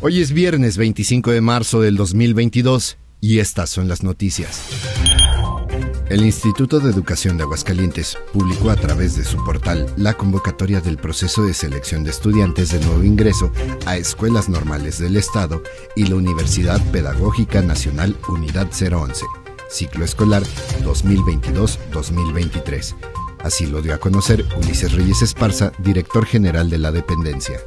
Hoy es viernes 25 de marzo del 2022 y estas son las noticias. El Instituto de Educación de Aguascalientes publicó a través de su portal la convocatoria del proceso de selección de estudiantes de nuevo ingreso a escuelas normales del Estado y la Universidad Pedagógica Nacional Unidad 011, ciclo escolar 2022-2023. Así lo dio a conocer Ulises Reyes Esparza, director general de la dependencia.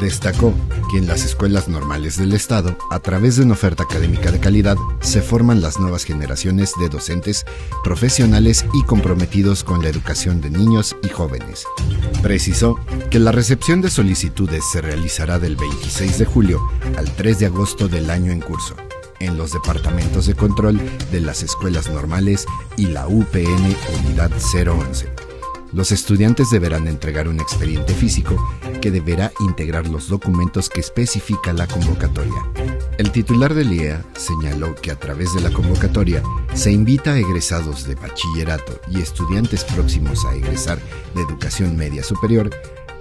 Destacó que en las escuelas normales del Estado, a través de una oferta académica de calidad, se forman las nuevas generaciones de docentes profesionales y comprometidos con la educación de niños y jóvenes. Precisó que la recepción de solicitudes se realizará del 26 de julio al 3 de agosto del año en curso en los departamentos de control de las escuelas normales y la UPN Unidad 011. Los estudiantes deberán entregar un expediente físico que deberá integrar los documentos que especifica la convocatoria. El titular del IEA señaló que a través de la convocatoria se invita a egresados de bachillerato y estudiantes próximos a egresar de educación media superior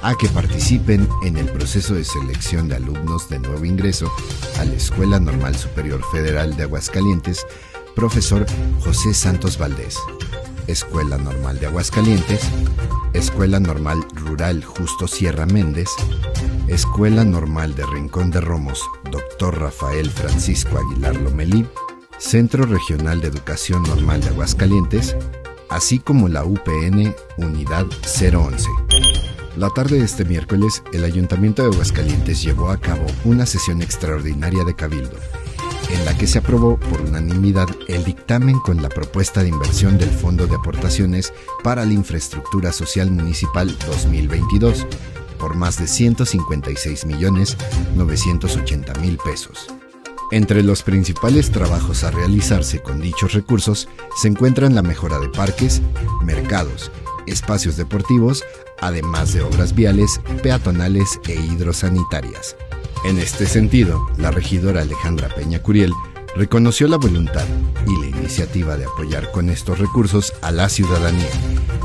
a que participen en el proceso de selección de alumnos de nuevo ingreso a la Escuela Normal Superior Federal de Aguascalientes, profesor José Santos Valdés. Escuela Normal de Aguascalientes, Escuela Normal Rural Justo Sierra Méndez, Escuela Normal de Rincón de Romos, Dr. Rafael Francisco Aguilar Lomelí, Centro Regional de Educación Normal de Aguascalientes, así como la UPN Unidad 011. La tarde de este miércoles, el Ayuntamiento de Aguascalientes llevó a cabo una sesión extraordinaria de cabildo en la que se aprobó por unanimidad el dictamen con la propuesta de inversión del Fondo de Aportaciones para la Infraestructura Social Municipal 2022 por más de 156 millones 980 mil pesos. Entre los principales trabajos a realizarse con dichos recursos se encuentran la mejora de parques, mercados, espacios deportivos, además de obras viales, peatonales e hidrosanitarias. En este sentido, la regidora Alejandra Peña Curiel reconoció la voluntad y la iniciativa de apoyar con estos recursos a la ciudadanía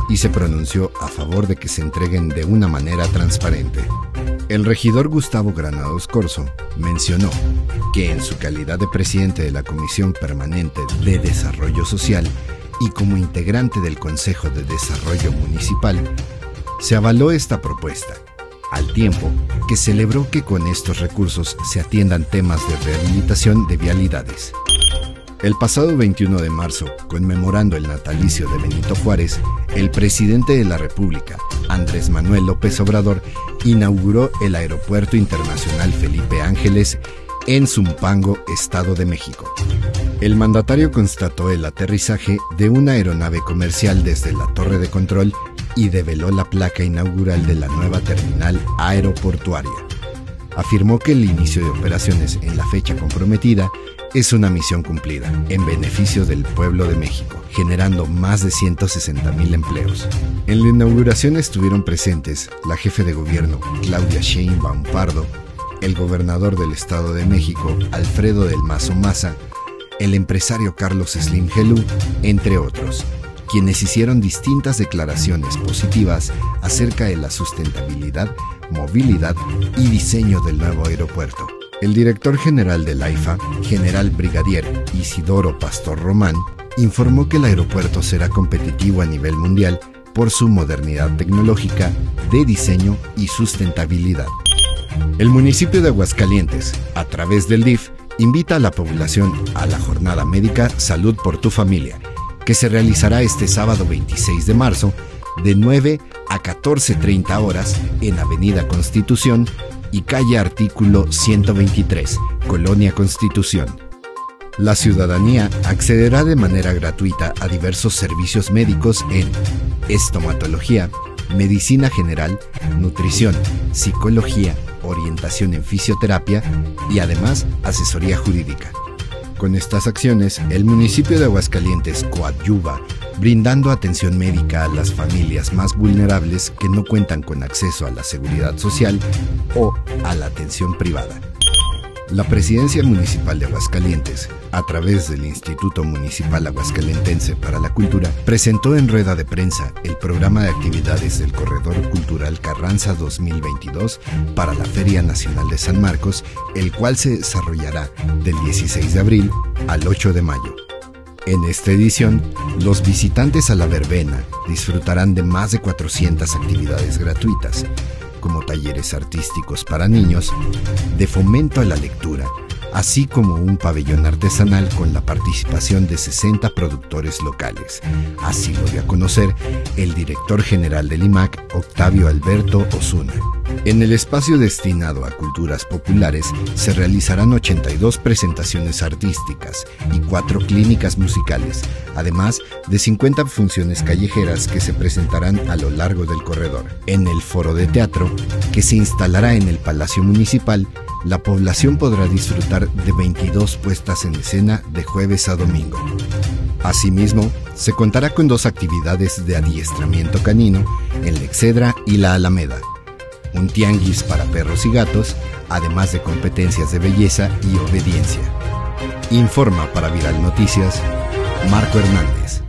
y se pronunció a favor de que se entreguen de una manera transparente. El regidor Gustavo Granados Corso mencionó que en su calidad de presidente de la Comisión Permanente de Desarrollo Social y como integrante del Consejo de Desarrollo Municipal, se avaló esta propuesta al tiempo que celebró que con estos recursos se atiendan temas de rehabilitación de vialidades. El pasado 21 de marzo, conmemorando el natalicio de Benito Juárez, el presidente de la República, Andrés Manuel López Obrador, inauguró el Aeropuerto Internacional Felipe Ángeles en Zumpango, Estado de México. El mandatario constató el aterrizaje de una aeronave comercial desde la torre de control y develó la placa inaugural de la nueva terminal aeroportuaria. Afirmó que el inicio de operaciones en la fecha comprometida es una misión cumplida en beneficio del pueblo de México, generando más de 160 mil empleos. En la inauguración estuvieron presentes la jefe de gobierno Claudia Sheinbaum Pardo, el gobernador del Estado de México Alfredo del Mazo Maza, el empresario Carlos Slim Helú, entre otros quienes hicieron distintas declaraciones positivas acerca de la sustentabilidad, movilidad y diseño del nuevo aeropuerto. El director general del AIFA, general brigadier Isidoro Pastor Román, informó que el aeropuerto será competitivo a nivel mundial por su modernidad tecnológica, de diseño y sustentabilidad. El municipio de Aguascalientes, a través del DIF, invita a la población a la jornada médica Salud por tu familia, que se realizará este sábado 26 de marzo de 9 a 14.30 horas en Avenida Constitución y calle Artículo 123, Colonia Constitución. La ciudadanía accederá de manera gratuita a diversos servicios médicos en estomatología, medicina general, nutrición, psicología, orientación en fisioterapia y además asesoría jurídica. Con estas acciones, el municipio de Aguascalientes coadyuva brindando atención médica a las familias más vulnerables que no cuentan con acceso a la seguridad social o a la atención privada. La Presidencia Municipal de Aguascalientes, a través del Instituto Municipal Aguascalentense para la Cultura, presentó en rueda de prensa el programa de actividades del Corredor Cultural Carranza 2022 para la Feria Nacional de San Marcos, el cual se desarrollará del 16 de abril al 8 de mayo. En esta edición, los visitantes a la verbena disfrutarán de más de 400 actividades gratuitas, como talleres artísticos para niños, de fomento a la lectura, así como un pabellón artesanal con la participación de 60 productores locales. Así lo dio a conocer el director general del IMAC, Octavio Alberto Osuna. En el espacio destinado a culturas populares se realizarán 82 presentaciones artísticas y 4 clínicas musicales, además de 50 funciones callejeras que se presentarán a lo largo del corredor. En el foro de teatro, que se instalará en el Palacio Municipal, la población podrá disfrutar de 22 puestas en escena de jueves a domingo. Asimismo, se contará con dos actividades de adiestramiento canino en la Excedra y la Alameda, un tianguis para perros y gatos, además de competencias de belleza y obediencia. Informa para Viral Noticias, Marco Hernández.